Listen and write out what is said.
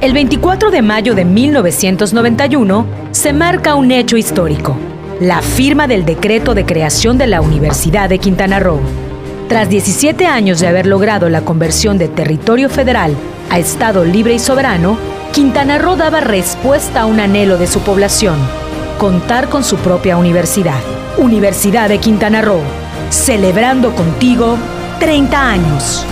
El 24 de mayo de 1991 se marca un hecho histórico, la firma del decreto de creación de la Universidad de Quintana Roo. Tras 17 años de haber logrado la conversión de territorio federal a Estado libre y soberano, Quintana Roo daba respuesta a un anhelo de su población, contar con su propia universidad. Universidad de Quintana Roo, celebrando contigo 30 años.